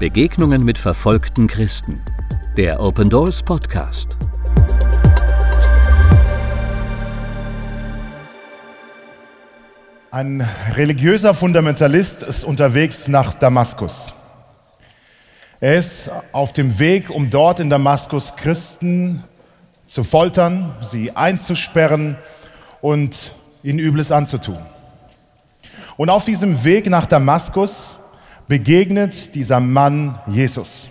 Begegnungen mit verfolgten Christen. Der Open Doors Podcast. Ein religiöser Fundamentalist ist unterwegs nach Damaskus. Er ist auf dem Weg, um dort in Damaskus Christen zu foltern, sie einzusperren und ihnen Übles anzutun. Und auf diesem Weg nach Damaskus begegnet dieser Mann Jesus.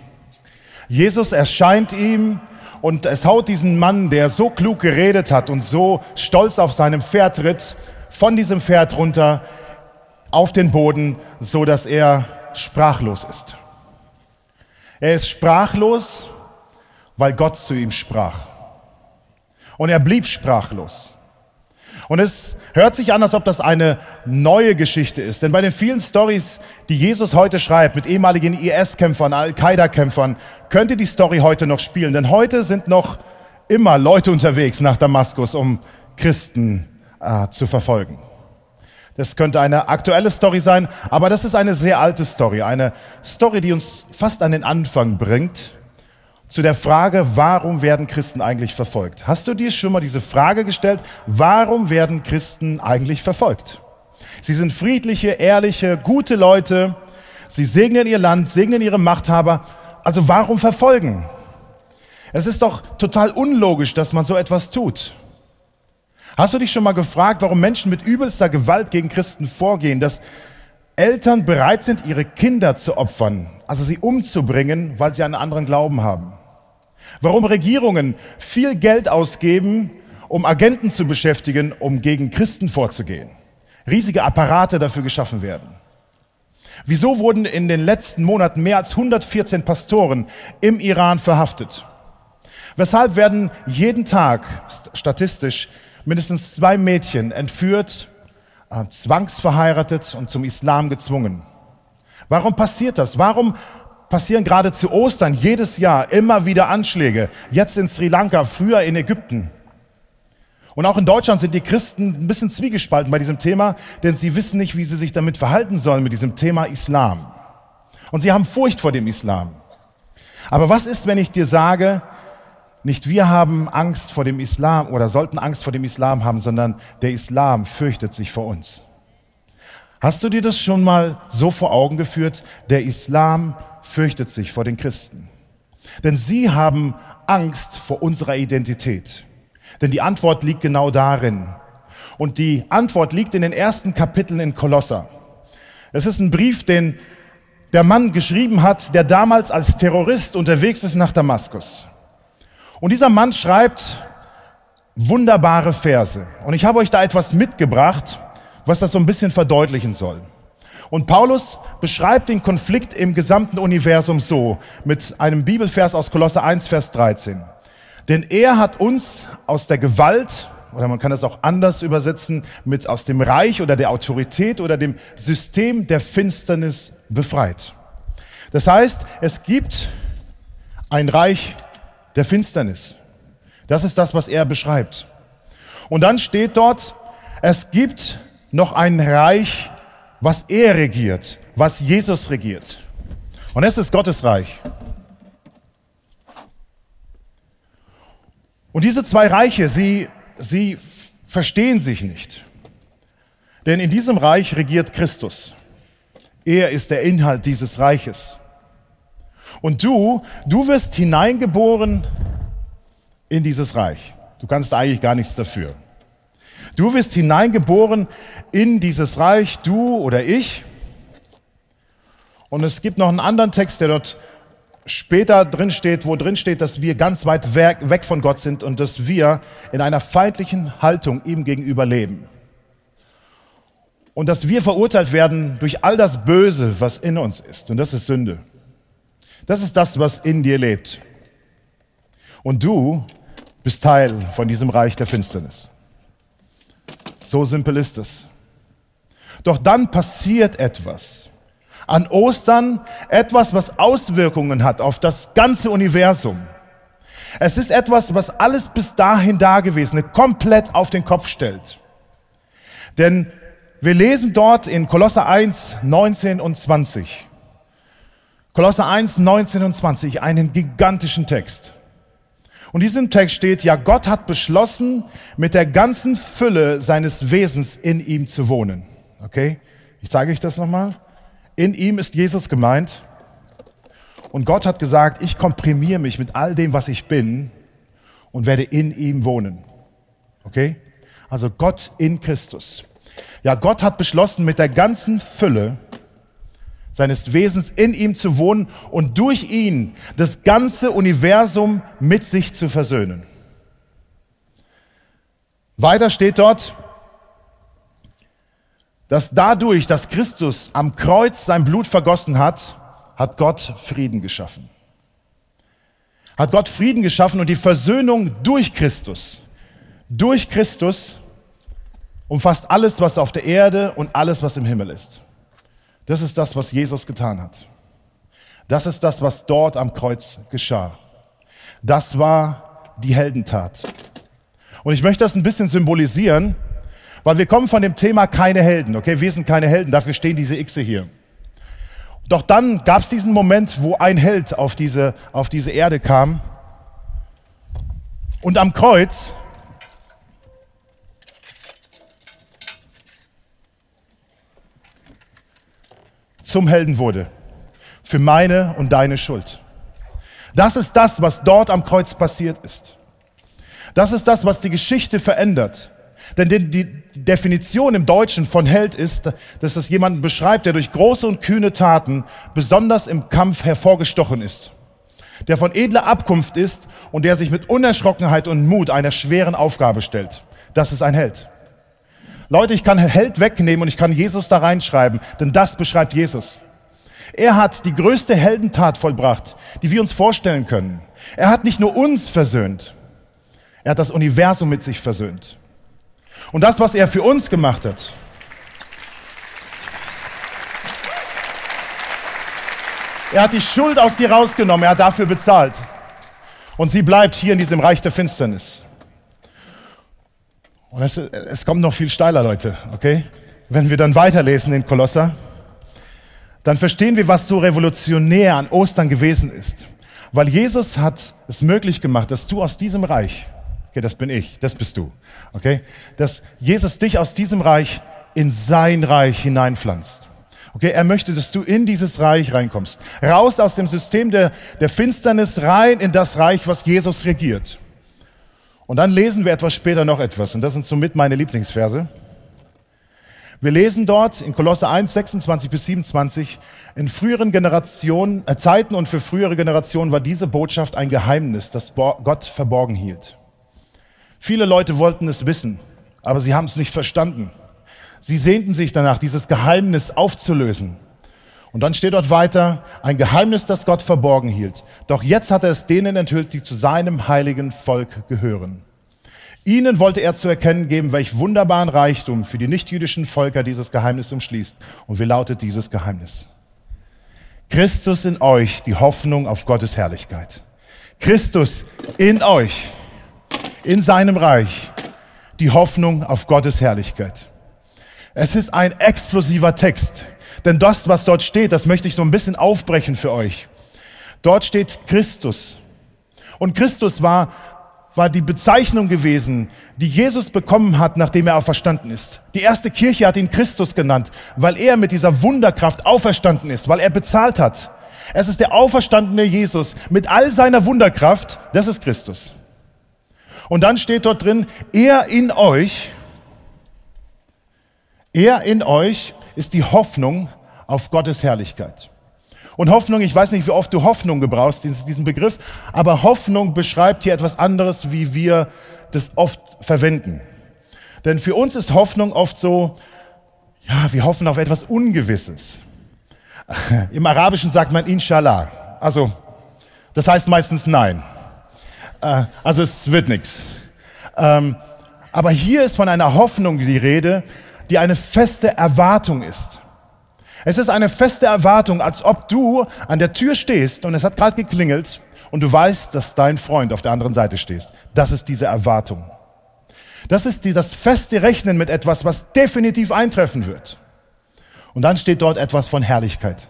Jesus erscheint ihm und es haut diesen Mann, der so klug geredet hat und so stolz auf seinem Pferd ritt, von diesem Pferd runter auf den Boden, so dass er sprachlos ist. Er ist sprachlos, weil Gott zu ihm sprach. Und er blieb sprachlos. Und es hört sich an, als ob das eine neue Geschichte ist. Denn bei den vielen Stories, die Jesus heute schreibt mit ehemaligen IS-Kämpfern, Al-Qaida-Kämpfern, könnte die Story heute noch spielen. Denn heute sind noch immer Leute unterwegs nach Damaskus, um Christen äh, zu verfolgen. Das könnte eine aktuelle Story sein, aber das ist eine sehr alte Story. Eine Story, die uns fast an den Anfang bringt zu der Frage, warum werden Christen eigentlich verfolgt? Hast du dir schon mal diese Frage gestellt, warum werden Christen eigentlich verfolgt? Sie sind friedliche, ehrliche, gute Leute. Sie segnen ihr Land, segnen ihre Machthaber. Also warum verfolgen? Es ist doch total unlogisch, dass man so etwas tut. Hast du dich schon mal gefragt, warum Menschen mit übelster Gewalt gegen Christen vorgehen, dass Eltern bereit sind, ihre Kinder zu opfern, also sie umzubringen, weil sie einen anderen Glauben haben? Warum Regierungen viel Geld ausgeben, um Agenten zu beschäftigen, um gegen Christen vorzugehen. Riesige Apparate dafür geschaffen werden. Wieso wurden in den letzten Monaten mehr als 114 Pastoren im Iran verhaftet? Weshalb werden jeden Tag statistisch mindestens zwei Mädchen entführt, äh, zwangsverheiratet und zum Islam gezwungen? Warum passiert das? Warum passieren gerade zu Ostern jedes Jahr immer wieder Anschläge. Jetzt in Sri Lanka, früher in Ägypten. Und auch in Deutschland sind die Christen ein bisschen zwiegespalten bei diesem Thema, denn sie wissen nicht, wie sie sich damit verhalten sollen mit diesem Thema Islam. Und sie haben Furcht vor dem Islam. Aber was ist, wenn ich dir sage, nicht wir haben Angst vor dem Islam oder sollten Angst vor dem Islam haben, sondern der Islam fürchtet sich vor uns? Hast du dir das schon mal so vor Augen geführt? Der Islam fürchtet sich vor den Christen. Denn sie haben Angst vor unserer Identität. Denn die Antwort liegt genau darin. Und die Antwort liegt in den ersten Kapiteln in Kolosser. Es ist ein Brief, den der Mann geschrieben hat, der damals als Terrorist unterwegs ist nach Damaskus. Und dieser Mann schreibt wunderbare Verse. Und ich habe euch da etwas mitgebracht, was das so ein bisschen verdeutlichen soll. Und Paulus beschreibt den Konflikt im gesamten Universum so, mit einem Bibelvers aus Kolosse 1, Vers 13. Denn er hat uns aus der Gewalt, oder man kann es auch anders übersetzen, mit aus dem Reich oder der Autorität oder dem System der Finsternis befreit. Das heißt, es gibt ein Reich der Finsternis. Das ist das, was er beschreibt. Und dann steht dort, es gibt noch ein Reich was er regiert, was Jesus regiert. Und es ist Gottes Reich. Und diese zwei Reiche, sie, sie verstehen sich nicht. Denn in diesem Reich regiert Christus. Er ist der Inhalt dieses Reiches. Und du, du wirst hineingeboren in dieses Reich. Du kannst eigentlich gar nichts dafür. Du wirst hineingeboren in dieses Reich, du oder ich. Und es gibt noch einen anderen Text, der dort später drin steht, wo drin steht, dass wir ganz weit weg von Gott sind und dass wir in einer feindlichen Haltung ihm gegenüber leben. Und dass wir verurteilt werden durch all das Böse, was in uns ist. Und das ist Sünde. Das ist das, was in dir lebt. Und du bist Teil von diesem Reich der Finsternis. So simpel ist es. Doch dann passiert etwas. An Ostern etwas, was Auswirkungen hat auf das ganze Universum. Es ist etwas, was alles bis dahin Dagewesene komplett auf den Kopf stellt. Denn wir lesen dort in Kolosser 1, 19 und 20. Kolosser 1, 19 und 20, einen gigantischen Text. Und in diesem Text steht, ja, Gott hat beschlossen, mit der ganzen Fülle seines Wesens in ihm zu wohnen. Okay? Ich zeige euch das nochmal. In ihm ist Jesus gemeint. Und Gott hat gesagt, ich komprimiere mich mit all dem, was ich bin und werde in ihm wohnen. Okay? Also Gott in Christus. Ja, Gott hat beschlossen, mit der ganzen Fülle seines Wesens in ihm zu wohnen und durch ihn das ganze Universum mit sich zu versöhnen. Weiter steht dort, dass dadurch, dass Christus am Kreuz sein Blut vergossen hat, hat Gott Frieden geschaffen. Hat Gott Frieden geschaffen und die Versöhnung durch Christus, durch Christus umfasst alles, was auf der Erde und alles, was im Himmel ist. Das ist das, was Jesus getan hat. Das ist das, was dort am Kreuz geschah. Das war die Heldentat. Und ich möchte das ein bisschen symbolisieren, weil wir kommen von dem Thema keine Helden. Okay, wir sind keine Helden, dafür stehen diese Xe hier. Doch dann gab es diesen Moment, wo ein Held auf diese, auf diese Erde kam. Und am Kreuz zum Helden wurde. Für meine und deine Schuld. Das ist das, was dort am Kreuz passiert ist. Das ist das, was die Geschichte verändert. Denn die Definition im Deutschen von Held ist, dass es jemanden beschreibt, der durch große und kühne Taten besonders im Kampf hervorgestochen ist. Der von edler Abkunft ist und der sich mit Unerschrockenheit und Mut einer schweren Aufgabe stellt. Das ist ein Held. Leute, ich kann Held wegnehmen und ich kann Jesus da reinschreiben, denn das beschreibt Jesus. Er hat die größte Heldentat vollbracht, die wir uns vorstellen können. Er hat nicht nur uns versöhnt, er hat das Universum mit sich versöhnt. Und das, was er für uns gemacht hat, er hat die Schuld aus dir rausgenommen, er hat dafür bezahlt. Und sie bleibt hier in diesem Reich der Finsternis. Und es, es kommt noch viel steiler, Leute, okay? Wenn wir dann weiterlesen in Kolosser, dann verstehen wir, was so revolutionär an Ostern gewesen ist. Weil Jesus hat es möglich gemacht, dass du aus diesem Reich, okay, das bin ich, das bist du, okay, dass Jesus dich aus diesem Reich in sein Reich hineinpflanzt. Okay, er möchte, dass du in dieses Reich reinkommst. Raus aus dem System der, der Finsternis rein in das Reich, was Jesus regiert. Und dann lesen wir etwas später noch etwas, und das sind somit meine Lieblingsverse. Wir lesen dort in Kolosse 1, 26 bis 27, in früheren Generationen, äh, Zeiten und für frühere Generationen war diese Botschaft ein Geheimnis, das Gott verborgen hielt. Viele Leute wollten es wissen, aber sie haben es nicht verstanden. Sie sehnten sich danach, dieses Geheimnis aufzulösen. Und dann steht dort weiter, ein Geheimnis, das Gott verborgen hielt. Doch jetzt hat er es denen enthüllt, die zu seinem heiligen Volk gehören. Ihnen wollte er zu erkennen geben, welch wunderbaren Reichtum für die nichtjüdischen Völker dieses Geheimnis umschließt. Und wie lautet dieses Geheimnis? Christus in euch, die Hoffnung auf Gottes Herrlichkeit. Christus in euch, in seinem Reich, die Hoffnung auf Gottes Herrlichkeit. Es ist ein explosiver Text. Denn das, was dort steht, das möchte ich so ein bisschen aufbrechen für euch. Dort steht Christus. Und Christus war, war die Bezeichnung gewesen, die Jesus bekommen hat, nachdem er auferstanden ist. Die erste Kirche hat ihn Christus genannt, weil er mit dieser Wunderkraft auferstanden ist, weil er bezahlt hat. Es ist der auferstandene Jesus mit all seiner Wunderkraft, das ist Christus. Und dann steht dort drin, er in euch, er in euch ist die Hoffnung auf Gottes Herrlichkeit. Und Hoffnung, ich weiß nicht, wie oft du Hoffnung gebrauchst, diesen Begriff, aber Hoffnung beschreibt hier etwas anderes, wie wir das oft verwenden. Denn für uns ist Hoffnung oft so, ja, wir hoffen auf etwas Ungewisses. Im Arabischen sagt man Inshallah. Also, das heißt meistens nein. Äh, also, es wird nichts. Ähm, aber hier ist von einer Hoffnung die Rede, die eine feste Erwartung ist. Es ist eine feste Erwartung, als ob du an der Tür stehst und es hat gerade geklingelt und du weißt, dass dein Freund auf der anderen Seite steht. Das ist diese Erwartung. Das ist die, das feste Rechnen mit etwas, was definitiv eintreffen wird. Und dann steht dort etwas von Herrlichkeit.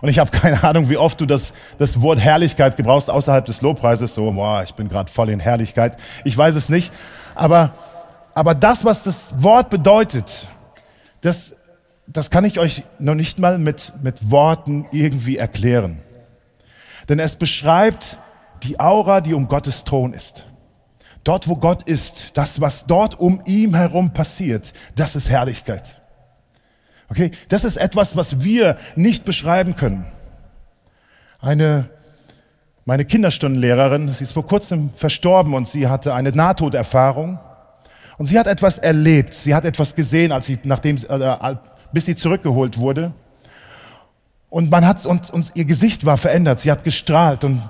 Und ich habe keine Ahnung, wie oft du das, das Wort Herrlichkeit gebrauchst außerhalb des Lobpreises. So, boah, ich bin gerade voll in Herrlichkeit. Ich weiß es nicht. Aber, aber das, was das Wort bedeutet, das, das kann ich euch noch nicht mal mit, mit Worten irgendwie erklären. Denn es beschreibt die Aura, die um Gottes Thron ist. Dort, wo Gott ist, das, was dort um ihm herum passiert, das ist Herrlichkeit. Okay, das ist etwas, was wir nicht beschreiben können. Eine, meine Kinderstundenlehrerin, sie ist vor kurzem verstorben und sie hatte eine Nahtoderfahrung. Und sie hat etwas erlebt, sie hat etwas gesehen, als sie, nachdem, äh, bis sie zurückgeholt wurde. Und man hat, und, und ihr Gesicht war verändert, sie hat gestrahlt und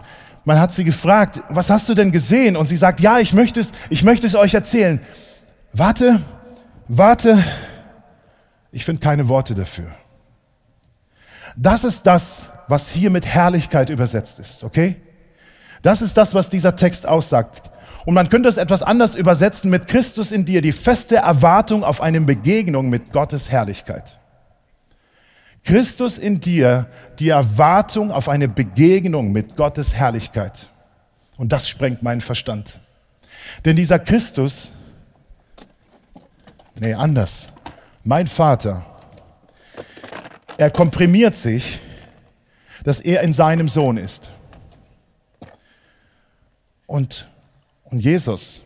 man hat sie gefragt, was hast du denn gesehen? Und sie sagt, ja, ich möchte es, ich möchte es euch erzählen. Warte, warte, ich finde keine Worte dafür. Das ist das, was hier mit Herrlichkeit übersetzt ist, okay? Das ist das, was dieser Text aussagt. Und man könnte es etwas anders übersetzen mit Christus in dir, die feste Erwartung auf eine Begegnung mit Gottes Herrlichkeit. Christus in dir, die Erwartung auf eine Begegnung mit Gottes Herrlichkeit. Und das sprengt meinen Verstand. Denn dieser Christus, nee, anders. Mein Vater, er komprimiert sich, dass er in seinem Sohn ist. Und, und Jesus,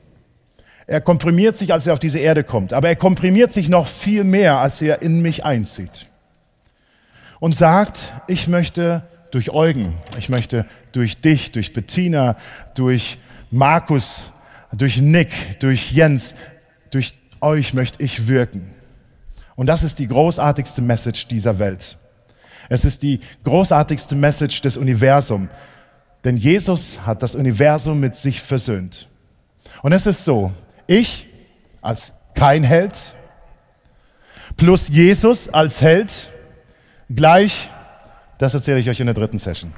er komprimiert sich, als er auf diese Erde kommt, aber er komprimiert sich noch viel mehr, als er in mich einzieht und sagt, ich möchte durch Eugen, ich möchte durch dich, durch Bettina, durch Markus, durch Nick, durch Jens, durch euch möchte ich wirken. Und das ist die großartigste Message dieser Welt. Es ist die großartigste Message des Universums. Denn Jesus hat das Universum mit sich versöhnt. Und es ist so, ich als kein Held plus Jesus als Held Gleich, das erzähle ich euch in der dritten Session.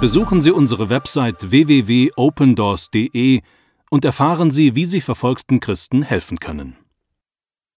Besuchen Sie unsere Website www.opendoors.de und erfahren Sie, wie Sie verfolgten Christen helfen können.